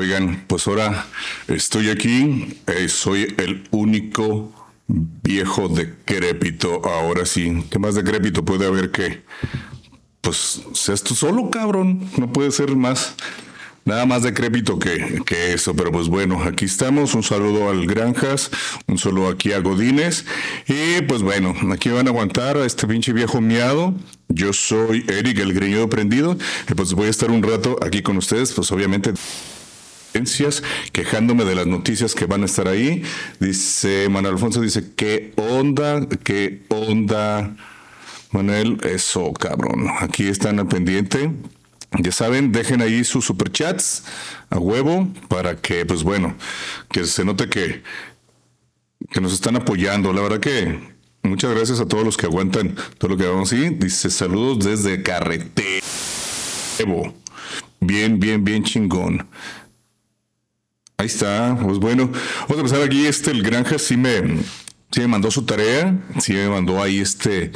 Oigan, pues ahora estoy aquí, eh, soy el único viejo decrépito, ahora sí. ¿Qué más decrépito puede haber que? Pues seas tú solo, cabrón, no puede ser más. Nada más decrépito que, que eso, pero pues bueno, aquí estamos. Un saludo al Granjas, un saludo aquí a Godines. Y pues bueno, aquí van a aguantar a este pinche viejo miado. Yo soy Eric, el greñudo prendido. Y pues voy a estar un rato aquí con ustedes, pues obviamente quejándome de las noticias que van a estar ahí. Dice Manuel Alfonso, dice, ¿qué onda? ¿Qué onda? Manuel, eso, cabrón. Aquí están al pendiente. Ya saben, dejen ahí sus superchats a huevo para que, pues bueno, que se note que, que nos están apoyando. La verdad que muchas gracias a todos los que aguantan todo lo que vamos ahí. Dice saludos desde Carretero. Bien, bien, bien chingón. Ahí está, pues bueno, vamos a empezar aquí. Este, el Granja sí me, sí me mandó su tarea, sí me mandó ahí este,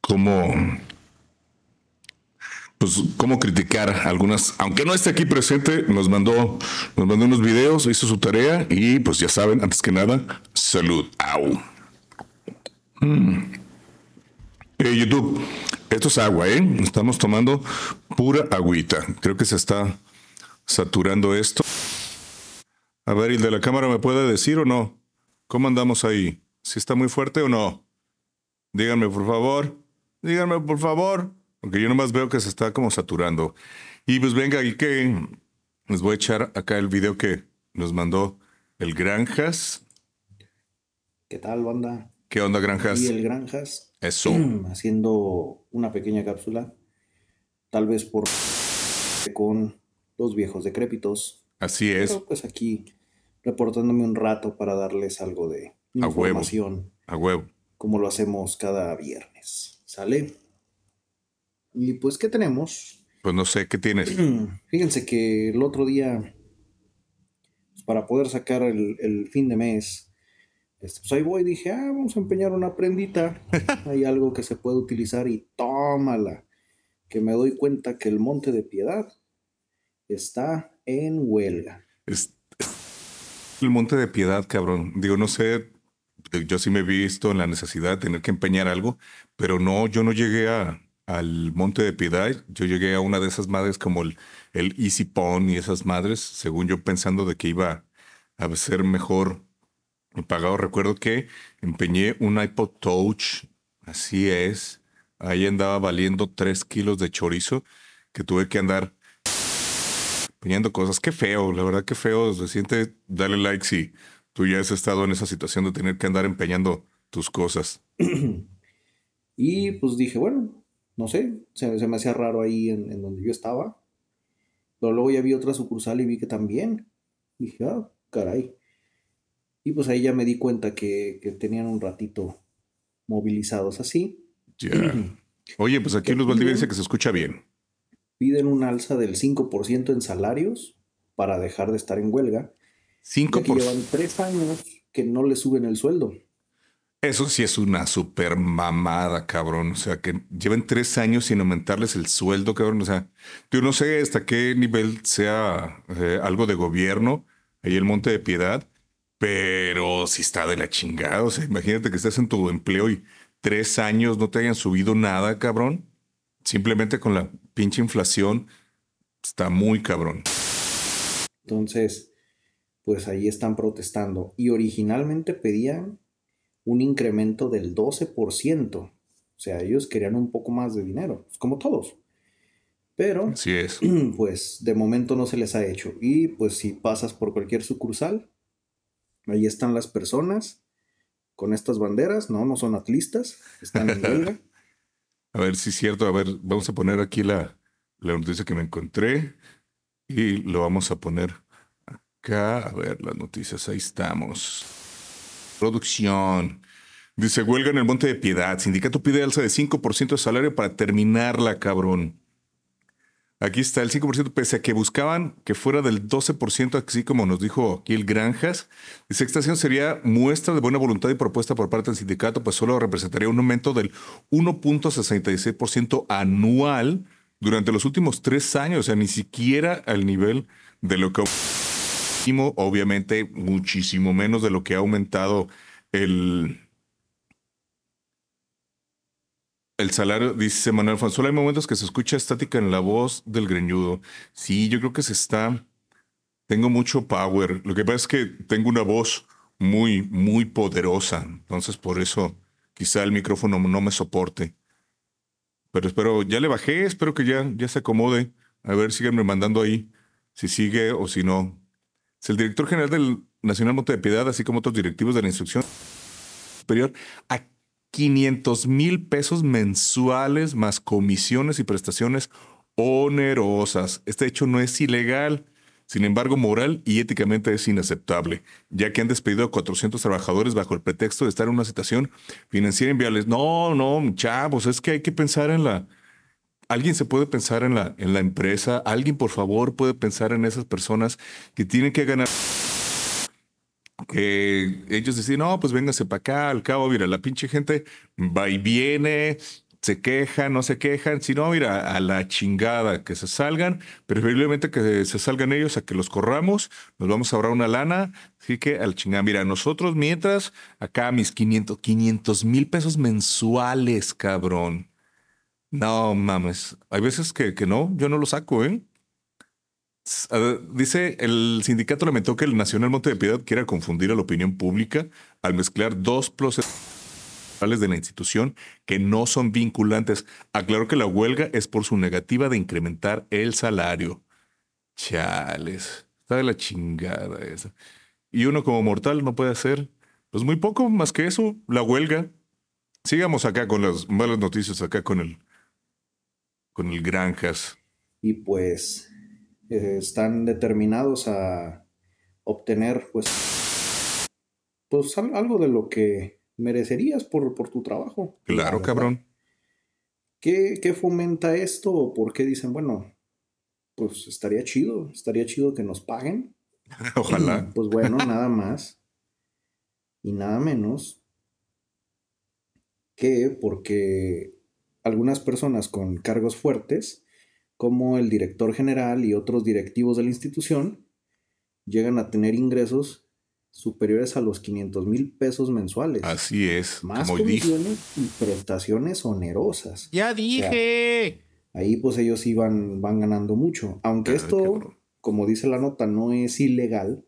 cómo, pues, cómo criticar algunas, aunque no esté aquí presente, nos mandó, nos mandó unos videos, hizo su tarea y pues ya saben, antes que nada, salud. Au. Mm. Eh, YouTube, esto es agua, ¿eh? Estamos tomando pura agüita. Creo que se está saturando esto. A ver, ¿el de la cámara me puede decir o no? ¿Cómo andamos ahí? ¿Si está muy fuerte o no? Díganme, por favor. Díganme, por favor. Porque yo nomás veo que se está como saturando. Y pues venga, y que les voy a echar acá el video que nos mandó el Granjas. ¿Qué tal, banda? ¿Qué onda, Granjas? Y el Granjas. Eso. Haciendo una pequeña cápsula. Tal vez por con dos viejos decrépitos. Así es. Pero pues aquí reportándome un rato para darles algo de información. A huevo. Como lo hacemos cada viernes. ¿Sale? Y pues, ¿qué tenemos? Pues no sé, ¿qué tienes? Fíjense que el otro día, pues, para poder sacar el, fin de mes, este, pues ahí voy y dije, ah, vamos a empeñar una prendita. Hay algo que se puede utilizar y tómala. Que me doy cuenta que el Monte de Piedad está en huelga el Monte de Piedad, cabrón. Digo, no sé, yo sí me he visto en la necesidad de tener que empeñar algo, pero no, yo no llegué a, al Monte de Piedad. Yo llegué a una de esas madres como el, el Easy Pond y esas madres, según yo pensando de que iba a ser mejor pagado. Recuerdo que empeñé un iPod Touch, así es. Ahí andaba valiendo tres kilos de chorizo que tuve que andar empeñando cosas. Qué feo, la verdad, qué feo. Se siente, dale like si tú ya has estado en esa situación de tener que andar empeñando tus cosas. y pues dije, bueno, no sé, se, me hacía raro ahí en, donde yo estaba. Pero luego ya vi otra sucursal y vi que también. Dije, ah, caray. Y pues ahí ya me di cuenta que, tenían un ratito movilizados así. Ya. Oye, pues aquí Luz Valdivia dice que se escucha bien piden un alza del 5% en salarios para dejar de estar en huelga. 5%. llevan tres años que no le suben el sueldo. Eso sí es una super mamada, cabrón. O sea, que lleven tres años sin aumentarles el sueldo, cabrón. O sea, yo no sé hasta qué nivel sea eh, algo de gobierno, ahí el Monte de Piedad, pero si está de la chingada. O sea, imagínate que estás en tu empleo y tres años no te hayan subido nada, cabrón simplemente con la pinche inflación está muy cabrón. Entonces, pues ahí están protestando. Y originalmente pedían un incremento del 12%. O sea, ellos querían un poco más de dinero, pues, como todos. Pero, Así es. pues de momento no se les ha hecho. Y pues si pasas por cualquier sucursal, ahí están las personas con estas banderas. No, no son atlistas, están en huelga. A ver si es cierto. A ver, vamos a poner aquí la, la noticia que me encontré y lo vamos a poner acá. A ver, las noticias, ahí estamos. Producción. Dice, huelga en el Monte de Piedad. Sindicato pide alza de 5% de salario para terminarla, cabrón. Aquí está el 5%, pese a que buscaban que fuera del 12%, así como nos dijo aquí el Granjas. Dice, esta acción sería muestra de buena voluntad y propuesta por parte del sindicato, pues solo representaría un aumento del 1.66% anual durante los últimos tres años, o sea, ni siquiera al nivel de lo que obviamente muchísimo menos de lo que ha aumentado el el salario, dice Manuel Solo Hay momentos que se escucha estática en la voz del greñudo. Sí, yo creo que se está. Tengo mucho power. Lo que pasa es que tengo una voz muy, muy poderosa. Entonces, por eso quizá el micrófono no me soporte. Pero espero, ya le bajé, espero que ya, ya se acomode. A ver, síganme mandando ahí si sigue o si no. Es el director general del Nacional Monte de Piedad, así como otros directivos de la instrucción superior, 500 mil pesos mensuales más comisiones y prestaciones onerosas. Este hecho no es ilegal. Sin embargo, moral y éticamente es inaceptable, ya que han despedido a 400 trabajadores bajo el pretexto de estar en una situación financiera inviable. No, no, chavos, es que hay que pensar en la... Alguien se puede pensar en la, en la empresa, alguien por favor puede pensar en esas personas que tienen que ganar que ellos decían, no, pues véngase para acá, al cabo, mira, la pinche gente va y viene, se quejan, no se quejan, sino, mira, a la chingada, que se salgan, preferiblemente que se salgan ellos a que los corramos, nos vamos a ahorrar una lana, así que al chingada, mira, nosotros mientras, acá mis 500, 500 mil pesos mensuales, cabrón. No mames, hay veces que, que no, yo no lo saco, ¿eh? Dice, el sindicato lamentó que el Nacional Monte de Piedad quiera confundir a la opinión pública al mezclar dos procesos de la institución que no son vinculantes. Aclaró que la huelga es por su negativa de incrementar el salario. Chales, está de la chingada esa. Y uno como mortal no puede hacer, pues muy poco más que eso, la huelga. Sigamos acá con las malas noticias, acá con el, con el Granjas. Y pues eh, están determinados a obtener pues, pues algo de lo que merecerías por, por tu trabajo. Claro, cabrón. ¿Qué, ¿Qué, fomenta esto? ¿O por qué dicen, bueno, pues estaría chido, estaría chido que nos paguen? Ojalá. Pues bueno, nada más y nada menos que porque algunas personas con cargos fuertes como el director general y otros directivos de la institución llegan a tener ingresos superiores a los 500 mil pesos mensuales. Así es. Más comisiones y prestaciones onerosas. Ya dije. ahí pues ellos iban van, ganando mucho. Aunque esto, como dice la nota, no es ilegal,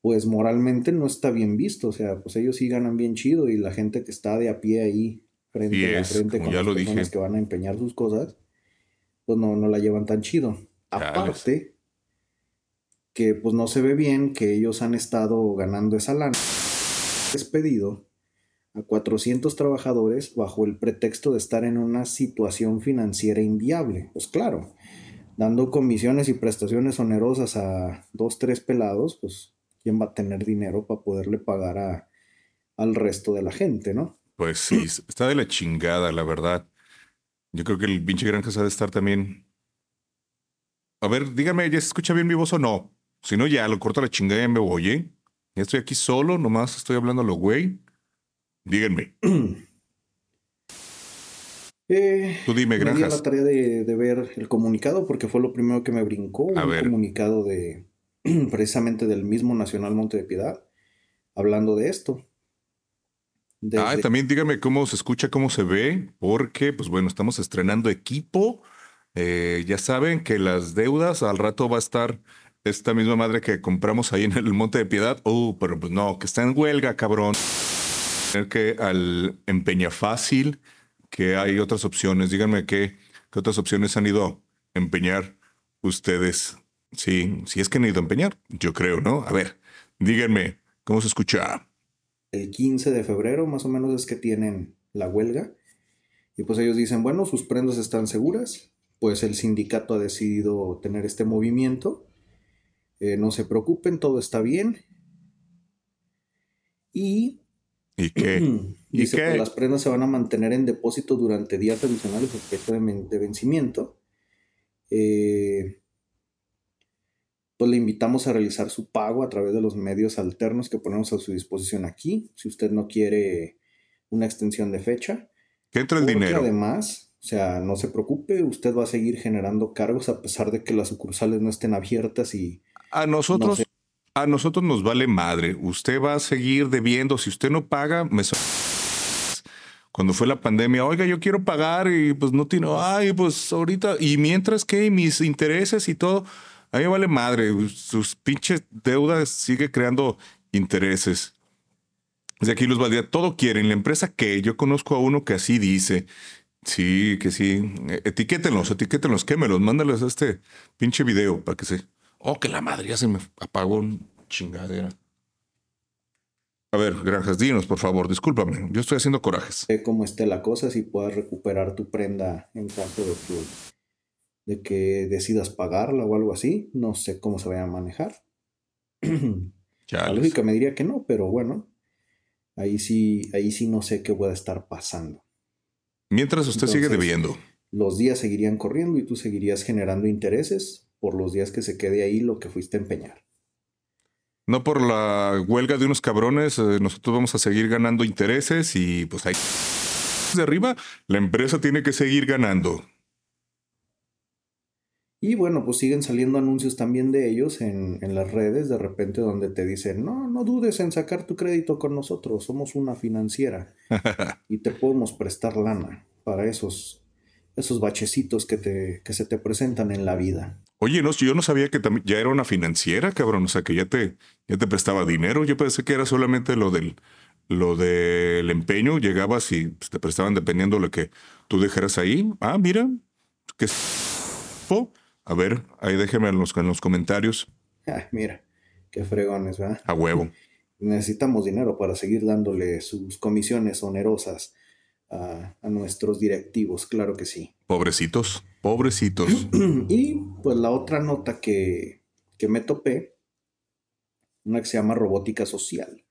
pues moralmente no está bien visto. O sea, pues ellos sí ganan bien chido y la gente que está de a pie ahí frente a frente con las personas que van a empeñar sus cosas, pues no, no la llevan tan chido. Aparte, que pues no se ve bien que ellos han estado ganando esa lana. Despedido a 400 trabajadores bajo el pretexto de estar en una situación financiera inviable. Pues claro, dando comisiones y prestaciones onerosas a dos, tres pelados, pues ¿quién va a tener dinero para poderle pagar a, al resto de la gente, no? Pues sí, está de la chingada, la verdad. Yo creo que el pinche Granja ha de estar también. A ver, dígame, ¿ya se escucha bien mi voz o no? Si no, ya lo corto la chingada y me voy, ¿eh? Ya estoy aquí solo, nomás estoy hablando a lo güey. Díganme. Eh, Tú dime, Granjas. Me la tarea de, ver el comunicado porque fue lo primero que me brincó. un comunicado de precisamente del mismo Nacional Monte de Piedad hablando de esto. Ah, también dígame cómo se escucha, cómo se ve, porque, pues bueno, estamos estrenando equipo. Eh, ya saben que las deudas al rato va a estar esta misma madre que compramos ahí en el Monte de Piedad. Oh, pero pues no, que está en huelga, cabrón. Tener que al empeña fácil, que hay otras opciones. Díganme qué, qué otras opciones han ido a empeñar ustedes. Sí, si es que han ido a empeñar, yo creo, ¿no? A ver, díganme, ¿cómo se escucha? El 15 de febrero más o menos es que tienen la huelga. Y pues ellos dicen, bueno, sus prendas están seguras, pues el sindicato ha decidido tener este movimiento. Eh, no se preocupen, todo está bien. Y... ¿Y qué? dice, pues, las prendas se van a mantener en depósito durante días adicionales objeto de, de vencimiento. Eh, pues le invitamos a realizar su pago a través de los medios alternos que ponemos a su disposición aquí, si usted no quiere una extensión de fecha. ¿Qué entra el dinero? Además, o sea, no se preocupe, usted va a seguir generando cargos a pesar de que las sucursales no estén abiertas y A nosotros, a nosotros nos vale madre. Usted va a seguir debiendo. Si usted no paga, me cuando fue la pandemia, oiga, yo quiero pagar y pues no tiene, ay, pues ahorita, y mientras que mis intereses y todo, a mí vale madre, sus pinches deudas sigue creando intereses. De aquí los Valdía, todo quieren. La empresa que yo conozco a uno que así dice. Sí, que sí. Etiquétenlos, etiquétenlos, quémelos, mándales a este pinche video para que se. Oh, que la madre ya se me apagó chingadera. A ver, Granjas, dinos, por favor, discúlpame, yo estoy haciendo corajes. Sé cómo esté la cosa, si puedas recuperar tu prenda en caso de que, de que decidas pagarla o algo así. No sé cómo se vaya a manejar. La lógica me diría que no, pero bueno, ahí sí, ahí sí no sé qué pueda estar pasando. Mientras usted sigue debiendo. Los días seguirían corriendo y tú seguirías generando intereses por los días que se quede ahí lo que fuiste a empeñar. No por la huelga de unos cabrones, eh, nosotros vamos a seguir ganando intereses y pues ahí de arriba la empresa tiene que seguir ganando. Y bueno, pues siguen saliendo anuncios también de ellos en, en, las redes, de repente donde te dicen, no, no dudes en sacar tu crédito con nosotros, somos una financiera y te podemos prestar lana para esos, esos bachecitos que, te, que se te presentan en la vida. Oye, no, yo no sabía que ya era una financiera, cabrón. O sea, que ya te, ya te prestaba dinero. Yo pensé que era solamente lo del, lo del empeño. Llegabas y pues, te prestaban dependiendo de lo que tú dejaras ahí. Ah, mira. ¿Qué A ver, ahí déjeme en los, en los comentarios. Ah, mira, qué fregones, ¿verdad? A huevo. Necesitamos dinero para seguir dándole sus comisiones onerosas a, nuestros directivos, claro que sí. Pobrecitos, pobrecitos. y pues la otra nota que, que me topé, una que se llama robótica social.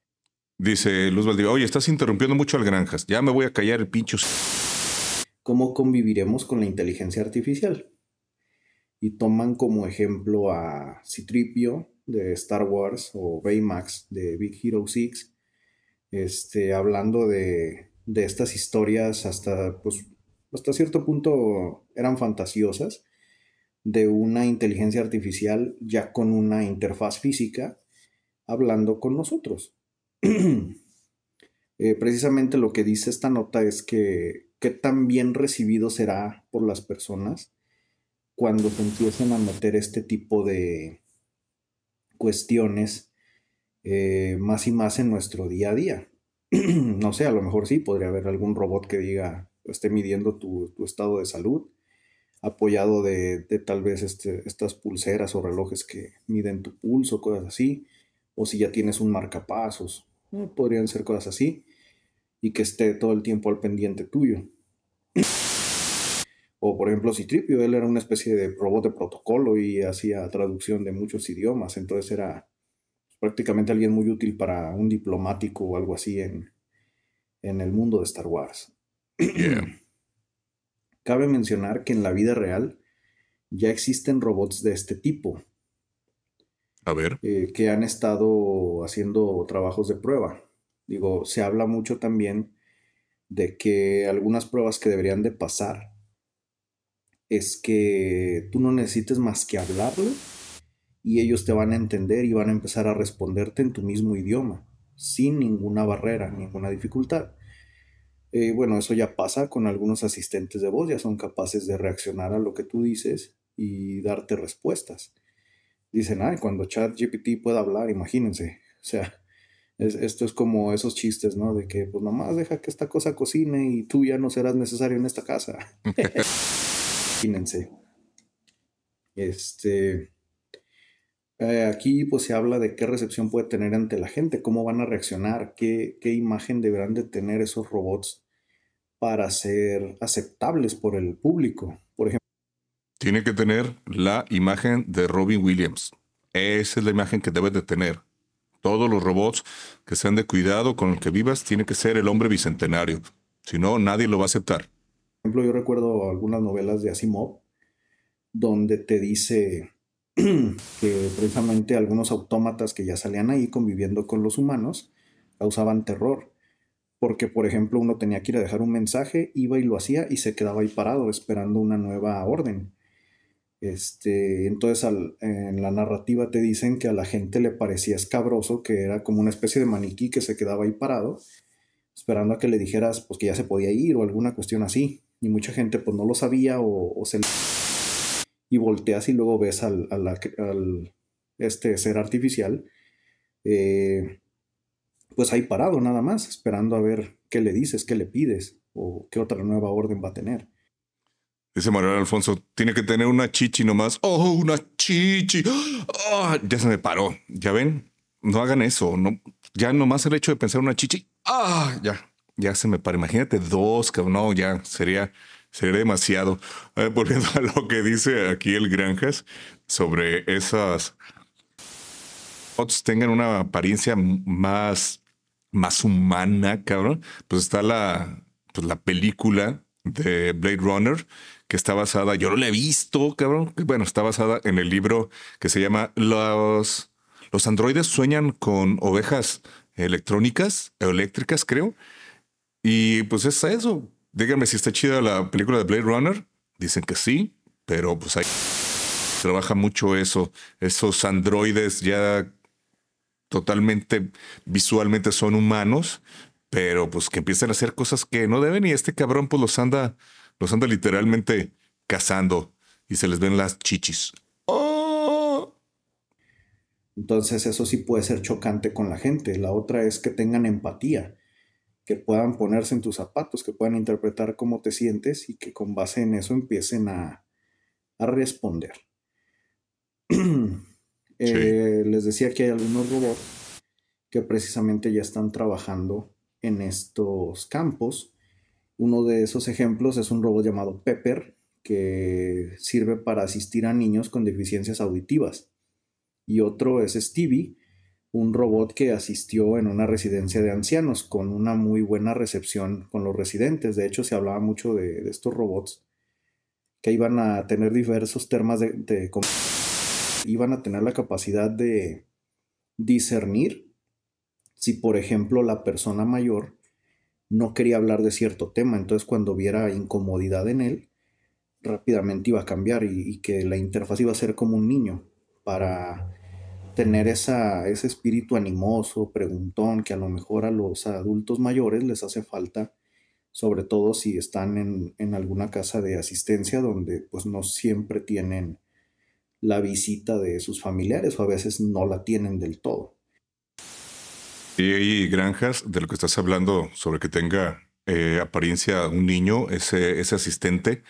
Dice Luz Valdivia, oye, estás interrumpiendo mucho al granjas, ya me voy a callar el pincho. ¿Cómo conviviremos con la inteligencia artificial? Y toman como ejemplo a Citripio de Star Wars o Baymax de Big Hero 6, este, hablando de de estas historias hasta, pues, hasta cierto punto eran fantasiosas, de una inteligencia artificial ya con una interfaz física hablando con nosotros. Eh, precisamente lo que dice esta nota es que qué tan bien recibido será por las personas cuando se empiecen a meter este tipo de cuestiones eh, más y más en nuestro día a día. no sé, a lo mejor sí, podría haber algún robot que diga, esté midiendo tu, estado de salud, apoyado de, tal vez este, estas pulseras o relojes que miden tu pulso, cosas así, o si ya tienes un marcapasos, eh, podrían ser cosas así, y que esté todo el tiempo al pendiente tuyo. O por ejemplo, Citripio, él era una especie de robot de protocolo y hacía traducción de muchos idiomas, entonces era prácticamente alguien muy útil para un diplomático o algo así en, en el mundo de Star Wars. Cabe mencionar que en la vida real ya existen robots de este tipo. A ver. Eh, que han estado haciendo trabajos de prueba. Digo, se habla mucho también de que algunas pruebas que deberían de pasar es que tú no necesites más que hablarlo y ellos te van a entender y van a empezar a responderte en tu mismo idioma, sin ninguna barrera, ninguna dificultad. Eh, bueno, eso ya pasa con algunos asistentes de voz, ya son capaces de reaccionar a lo que tú dices y darte respuestas. Dicen, ay, cuando ChatGPT pueda hablar, imagínense. O sea, esto es como esos chistes, ¿no? De que, pues nomás deja que esta cosa cocine y tú ya no serás necesario en esta casa. imagínense. Este. Eh, aquí pues se habla de qué recepción puede tener ante la gente, cómo van a reaccionar, qué, qué imagen deberán de tener esos robots para ser aceptables por el público. Por ejemplo. Tiene que tener la imagen de Robin Williams. Esa es la imagen que debe de tener. Todos los robots que sean de cuidado con el que vivas, tiene que ser el hombre bicentenario. Si no, nadie lo va a aceptar. Ejemplo, yo recuerdo algunas novelas de Asimov donde te dice que precisamente algunos autómatas que ya salían ahí conviviendo con los humanos causaban terror. Porque, por ejemplo, uno tenía que ir a dejar un mensaje, iba y lo hacía y se quedaba ahí parado esperando una nueva orden. Este, entonces en la narrativa te dicen que a la gente le parecía escabroso, que era como una especie de maniquí que se quedaba ahí parado, esperando a que le dijeras pues que ya se podía ir o alguna cuestión así. Y mucha gente pues no lo sabía o, se... Y volteas y luego ves al, este ser artificial, eh, pues ahí parado nada más, esperando a ver qué le dices, qué le pides o qué otra nueva orden va a tener. Dice Manuel Alfonso, tiene que tener una chichi nomás. Oh, una chichi. Oh, ya se me paró. ¿Ya ven? No hagan eso. No, ya nomás el hecho de pensar una chichi. Ah, ya, ya se me paró. Imagínate dos, que no, ya sería, sería demasiado. volviendo a lo que dice aquí el Granjas sobre esas fotos tengan una apariencia más, más humana, cabrón. Pues está la, pues la película de Blade Runner que está basada, yo no la he visto, cabrón. Bueno, está basada en el libro que se llama Los, los androides sueñan con ovejas electrónicas, eléctricas, creo. Y pues es eso. Díganme si está chida la película de Blade Runner. Dicen que sí, pero pues ahí trabaja mucho eso. Esos androides ya totalmente visualmente son humanos, pero pues que empiezan a hacer cosas que no deben y este cabrón pues los anda los anda literalmente cazando y se les ven las chichis. ¡Oh! Entonces eso sí puede ser chocante con la gente. La otra es que tengan empatía, que puedan ponerse en tus zapatos, que puedan interpretar cómo te sientes y que con base en eso empiecen a, responder. Eh, les decía que hay algunos robots que precisamente ya están trabajando en estos campos uno de esos ejemplos es un robot llamado Pepper, que sirve para asistir a niños con deficiencias auditivas. Y otro es Stevie, un robot que asistió en una residencia de ancianos con una muy buena recepción con los residentes. De hecho, se hablaba mucho de, estos robots que iban a tener diversos temas de, iban a tener la capacidad de discernir si, por ejemplo, la persona mayor no quería hablar de cierto tema, entonces cuando viera incomodidad en él, rápidamente iba a cambiar y, que la interfaz iba a ser como un niño para tener esa, ese espíritu animoso, preguntón, que a lo mejor a los adultos mayores les hace falta, sobre todo si están en, en alguna casa de asistencia donde pues no siempre tienen la visita de sus familiares o a veces no la tienen del todo. Y hay granjas de lo que estás hablando sobre que tenga eh, apariencia un niño, ese, ese asistente.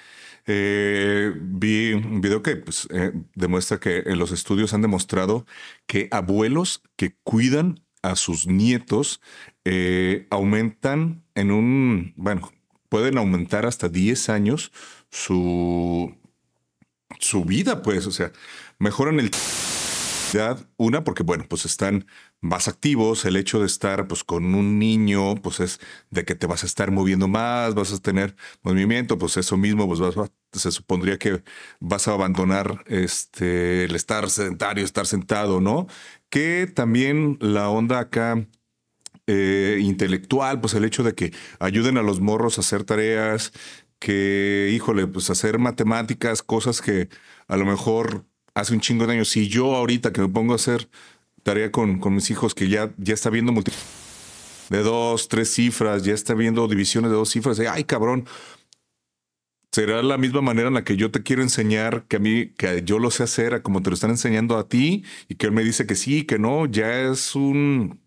Eh, vi un video que pues, eh, demuestra que en los estudios han demostrado que abuelos que cuidan a sus nietos aumentan en un, bueno, pueden aumentar hasta 10 años su, su vida, pues, o sea, mejoran el una, porque bueno, pues están más activos. El hecho de estar pues con un niño, pues es de que te vas a estar moviendo más, vas a tener movimiento, pues eso mismo, pues vas, se supondría que vas a abandonar este, el estar sedentario, estar sentado, ¿no? Que también la onda acá eh, intelectual, pues el hecho de que ayuden a los morros a hacer tareas, que, híjole, pues hacer matemáticas, cosas que a lo mejor hace un chingo de años. Si yo ahorita que me pongo a hacer tarea con, con mis hijos que ya, ya está viendo de dos, tres cifras, ya está viendo divisiones de dos cifras, ay cabrón, será la misma manera en la que yo te quiero enseñar que a mí, que yo lo sé hacer, a como te lo están enseñando a ti, y que él me dice que sí, que no, ya es un,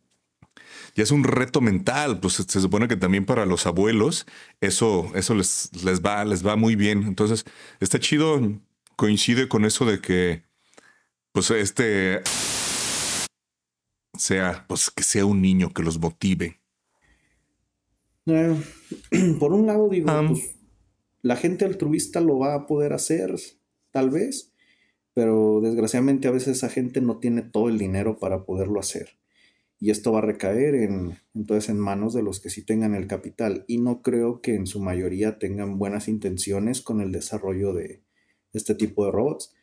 ya es un reto mental. Pues se supone que también para los abuelos eso, eso les, les va, les va muy bien. Entonces, está chido coincide con eso de que, pues, este sea, pues, que sea un niño que los motive. Eh, por un lado, digo, pues, la gente altruista lo va a poder hacer, tal vez, pero desgraciadamente a veces esa gente no tiene todo el dinero para poderlo hacer. Y esto va a recaer en, entonces en manos de los que sí tengan el capital. Y no creo que en su mayoría tengan buenas intenciones con el desarrollo de, este tipo de robots.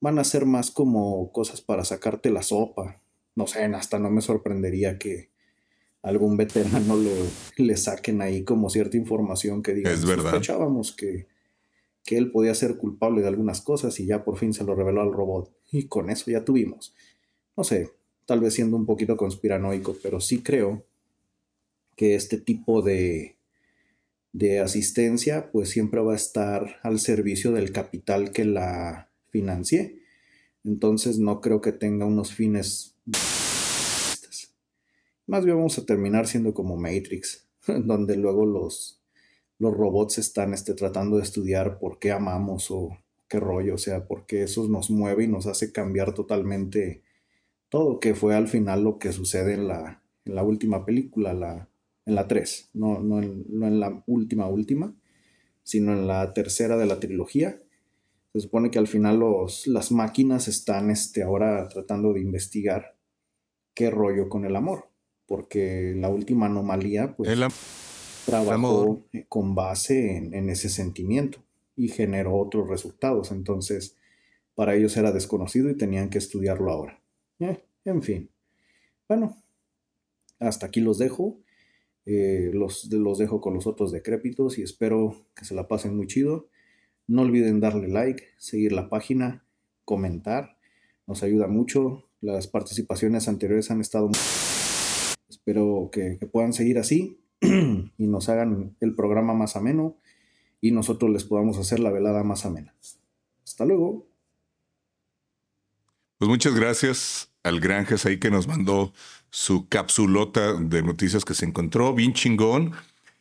Van a ser más como cosas para sacarte la sopa. No sé, hasta no me sorprendería que algún veterano le, le saquen ahí como cierta información que diga. Es verdad. Sospechábamos que, que él podía ser culpable de algunas cosas y ya por fin se lo reveló al robot. Y con eso ya tuvimos. No sé, tal vez siendo un poquito conspiranoico, pero sí creo que este tipo de, de asistencia pues siempre va a estar al servicio del capital que la financie. Entonces no creo que tenga unos fines... Más bien vamos a terminar siendo como Matrix, donde luego los, los robots están este, tratando de estudiar por qué amamos o qué rollo, o sea, porque eso nos mueve y nos hace cambiar totalmente todo, que fue al final lo que sucede en la, en la última película, la, en la 3, no, no, en, la última última, sino en la tercera de la trilogía. Se supone que al final los, las máquinas están este, ahora tratando de investigar qué rollo con el amor, porque la última anomalía pues, trabajó con base en, ese sentimiento y generó otros resultados. Entonces, para ellos era desconocido y tenían que estudiarlo ahora. Eh, en fin. Bueno, hasta aquí los dejo. Eh, los, los dejo con los otros decrépitos y espero que se la pasen muy chido. No olviden darle like, seguir la página, comentar. Nos ayuda mucho. Las participaciones anteriores han estado... Espero que, que puedan seguir así y nos hagan el programa más ameno y nosotros les podamos hacer la velada más amena. Hasta luego. Pues muchas gracias al Granjas ahí que nos mandó su capsulota de noticias que se encontró, bien chingón.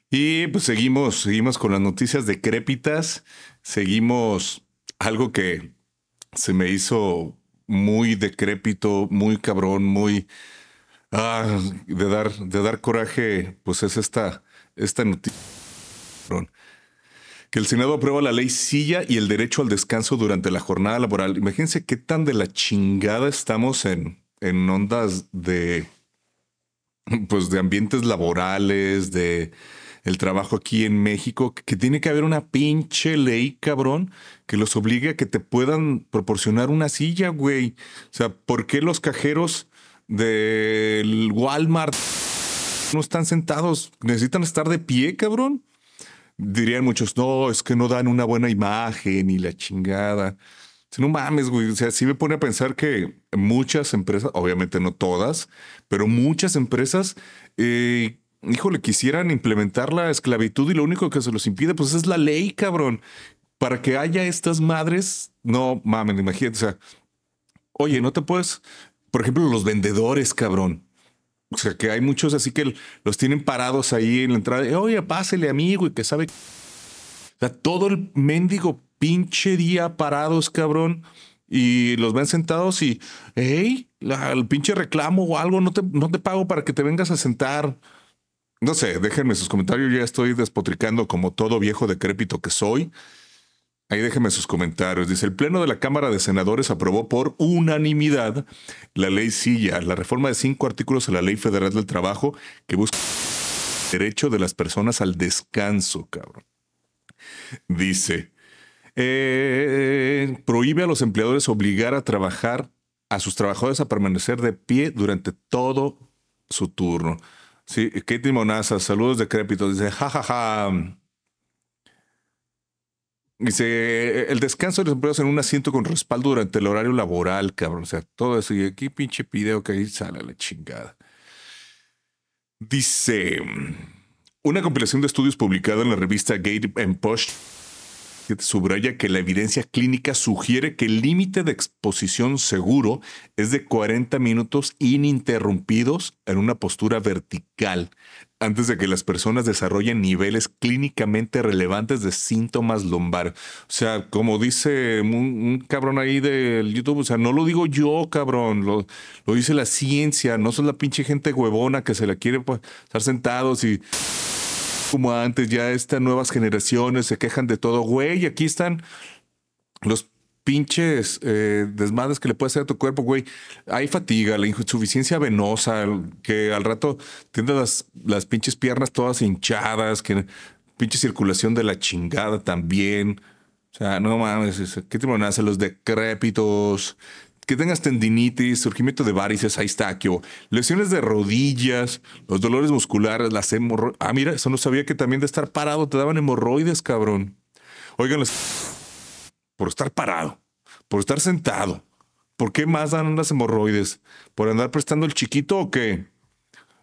Y pues seguimos, seguimos con las noticias decrépitas, seguimos algo que se me hizo muy decrépito, muy cabrón, muy ah, de dar, de dar coraje, pues es esta, esta noticia. Que el Senado aprueba la ley silla y el derecho al descanso durante la jornada laboral. Imagínense qué tan de la chingada estamos en, en ondas de pues de ambientes laborales, de el trabajo aquí en México, que tiene que haber una pinche ley, cabrón, que los obligue a que te puedan proporcionar una silla, güey. O sea, ¿por qué los cajeros del Walmart no están sentados? Necesitan estar de pie, cabrón. Dirían muchos, no, es que no dan una buena imagen y la chingada. No mames, güey. O sea, sí me pone a pensar que muchas empresas, obviamente no todas, pero muchas empresas, eh, híjole, quisieran implementar la esclavitud y lo único que se los impide, pues es la ley, cabrón. Para que haya estas madres, no mames, imagínate. O sea, oye, no te puedes, por ejemplo, los vendedores, cabrón. O sea, que hay muchos así que los tienen parados ahí en la entrada. Oye, pásele, amigo, y que sabe. Todo el mendigo pinche día parados, cabrón, y los ven sentados y, hey, el pinche reclamo o algo, no te, no te pago para que te vengas a sentar. No sé, déjenme sus comentarios, ya estoy despotricando como todo viejo decrépito que soy. Ahí déjenme sus comentarios. Dice, el Pleno de la Cámara de Senadores aprobó por unanimidad la ley Silla, la reforma de cinco artículos a la Ley Federal del Trabajo que busca el derecho de las personas al descanso, cabrón. Dice, eh, prohíbe a los empleadores obligar a trabajar a sus trabajadores a permanecer de pie durante todo su turno. Sí, Katie Monaza, saludos decrépitos. Dice, jajaja. Dice, el descanso de los empleados en un asiento con respaldo durante el horario laboral, cabrón. O sea, todo eso. Y aquí pinche video que ahí sale la chingada. Dice, una compilación de estudios publicada en la revista Gate and Push subraya que la evidencia clínica sugiere que el límite de exposición seguro es de 40 minutos ininterrumpidos en una postura vertical antes de que las personas desarrollen niveles clínicamente relevantes de síntomas lumbar. O sea, como dice un, cabrón ahí del YouTube, o sea, no lo digo yo, cabrón, lo, lo dice la ciencia, no son la pinche gente huevona que se la quiere pues, estar sentados y como antes, ya estas nuevas generaciones se quejan de todo, güey, aquí están los pinches eh, desmadres que le puede hacer a tu cuerpo, güey. Hay fatiga, la insuficiencia venosa, que al rato tienes las, las pinches piernas todas hinchadas, que pinche circulación de la chingada también. O sea, no mames, ¿qué te hace los decrépitos? que tengas tendinitis, surgimiento de varices, ahí está, lesiones de rodillas, los dolores musculares, las hemorroides. Ah, mira, eso no sabía que también de estar parado te daban hemorroides, cabrón. Oigan, por estar parado, por estar sentado. ¿Por qué más dan las hemorroides? ¿Por andar prestando el chiquito o qué?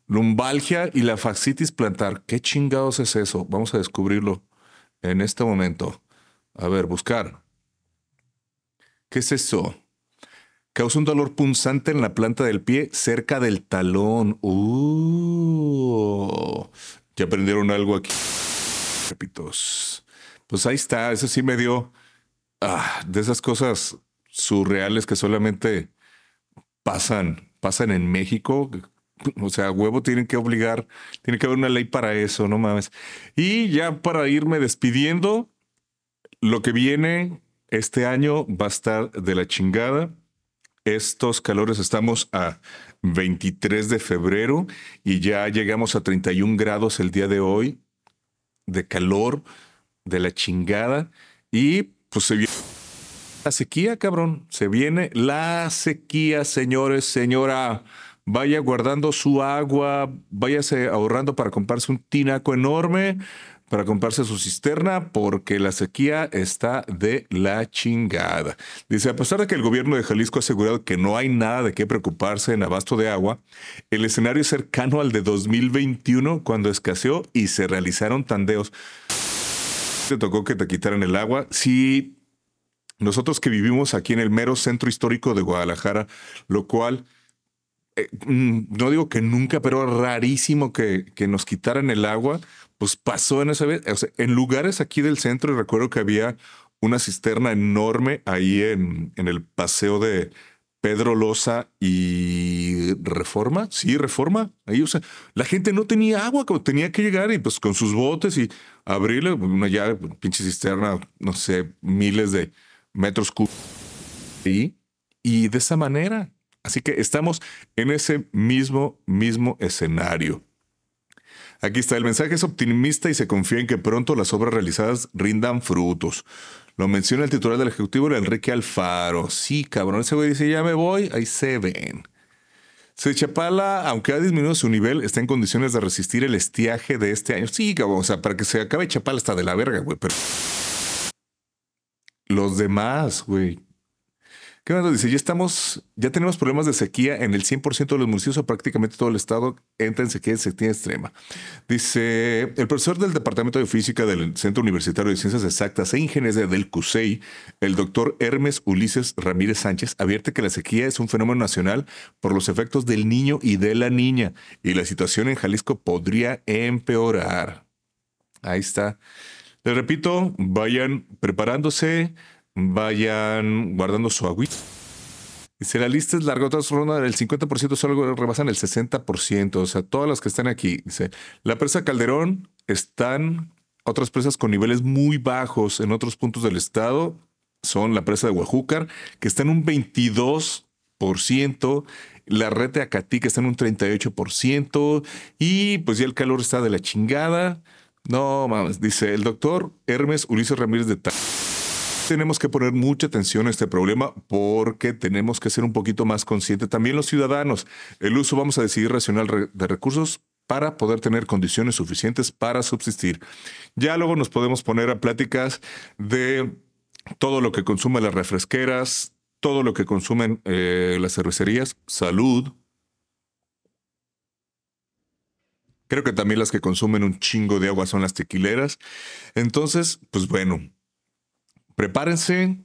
Lumbalgia y la fascitis plantar. ¿Qué chingados es eso? Vamos a descubrirlo en este momento. A ver, buscar. ¿Qué es eso? Causa un dolor punzante en la planta del pie cerca del talón. Uh, ya aprendieron algo aquí. Repitos. Pues ahí está. Eso sí me dio ah, de esas cosas surreales que solamente pasan, pasan en México. O sea, huevo tienen que obligar, tiene que haber una ley para eso, no mames. Y ya para irme despidiendo, lo que viene este año va a estar de la chingada. Estos calores estamos a 23 de febrero y ya llegamos a 31 grados el día de hoy de calor, de la chingada. Y pues se viene la sequía, cabrón. Se viene la sequía, señores, señora. Vaya guardando su agua, váyase ahorrando para comprarse un tinaco enorme para comprarse su cisterna porque la sequía está de la chingada. Dice, a pesar de que el gobierno de Jalisco ha asegurado que no hay nada de qué preocuparse en abasto de agua, el escenario es cercano al de 2021 cuando escaseó y se realizaron tandeos. Te tocó que te quitaran el agua. Sí, nosotros que vivimos aquí en el mero centro histórico de Guadalajara, lo cual... Eh, mm, no digo que nunca, pero rarísimo que, que nos quitaran el agua pues pasó en esa vez, en lugares aquí del centro, recuerdo que había una cisterna enorme ahí en, en el paseo de Pedro Loza y Reforma, sí, Reforma, ahí, o sea, la gente no tenía agua, tenía que llegar y pues con sus botes y abrirle una llave, pinche cisterna, no sé, miles de metros cúbicos. Y, y de esa manera. Así que estamos en ese mismo, mismo escenario. Aquí está, el mensaje es optimista y se confía en que pronto las obras realizadas rindan frutos. Lo menciona el titular del Ejecutivo, Enrique Alfaro. Sí, cabrón, ese güey dice, ya me voy, ahí se ven. Se Chapala, aunque ha disminuido su nivel, está en condiciones de resistir el estiaje de este año. Sí, cabrón, o sea, para que se acabe Chapala está de la verga, güey, pero... Los demás, güey. ¿Qué más dice? Ya estamos, ya tenemos problemas de sequía en el 100% de los municipios o prácticamente todo el estado entra en sequía, sequía extrema. Dice, el profesor del Departamento de Física del Centro Universitario de Ciencias Exactas e Ingeniería del CUSEI, el doctor Hermes Ulises Ramírez Sánchez, advierte que la sequía es un fenómeno nacional por los efectos del niño y de la niña, y la situación en Jalisco podría empeorar. Ahí está. Les repito, vayan preparándose vayan guardando su agüita. si la lista es larga, otras rondas del 50% solo rebasan el 60%. O sea, todas las que están aquí. Dice, la presa Calderón están otras presas con niveles muy bajos en otros puntos del estado. Son la presa de Huajúcar, que está en un 22%. La red de Acatí, que está en un 38%. Y pues ya el calor está de la chingada. No mames, dice el doctor Hermes Ulises Ramírez de tenemos que poner mucha atención a este problema porque tenemos que ser un poquito más conscientes también los ciudadanos. El uso, vamos a decidir, racional de recursos para poder tener condiciones suficientes para subsistir. Ya luego nos podemos poner a pláticas de todo lo que consumen las refresqueras, todo lo que consumen eh, las cervecerías, salud. Creo que también las que consumen un chingo de agua son las tequileras. Entonces, pues bueno, prepárense,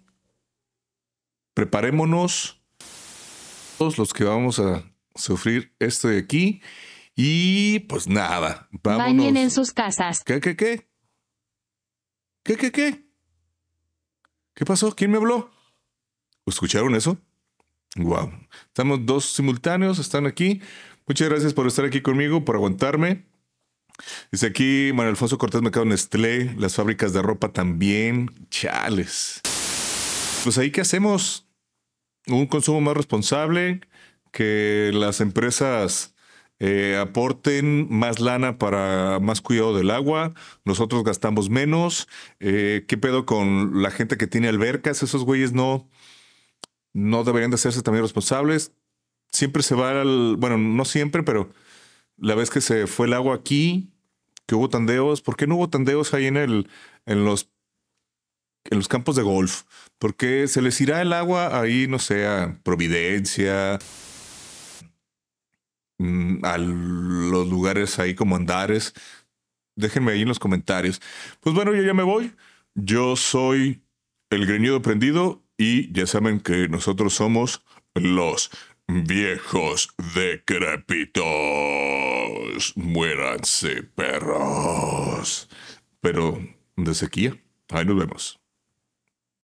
preparémonos, todos los que vamos a sufrir esto de aquí. Y pues nada, vámonos. Bañen en sus casas. ¿Qué, qué, qué? ¿Qué, qué, qué? ¿Qué pasó? ¿Quién me habló? ¿Escucharon eso? Wow. Estamos dos simultáneos, están aquí. Muchas gracias por estar aquí conmigo, por aguantarme. Dice aquí Manuel Alfonso Cortés Mercado Nestlé, las fábricas de ropa también. Chales. Pues ahí, ¿qué hacemos? Un consumo más responsable, que las empresas eh, aporten más lana para más cuidado del agua, nosotros gastamos menos. Eh, ¿Qué pedo con la gente que tiene albercas? Esos güeyes no, no deberían de hacerse también responsables. Siempre se va al, bueno, no siempre, pero la vez que se fue el agua aquí, que hubo tandeos, ¿por qué no hubo tandeos ahí en el, en los en los campos de golf, porque se les irá el agua ahí, no sé, a Providencia, mm, a los lugares ahí como Andares. Déjenme ahí en los comentarios. Pues bueno, yo ya me voy. Yo soy el greñudo prendido y ya saben que nosotros somos los viejos decrépitos. Muéranse, perros. Pero de sequía. Ahí nos vemos.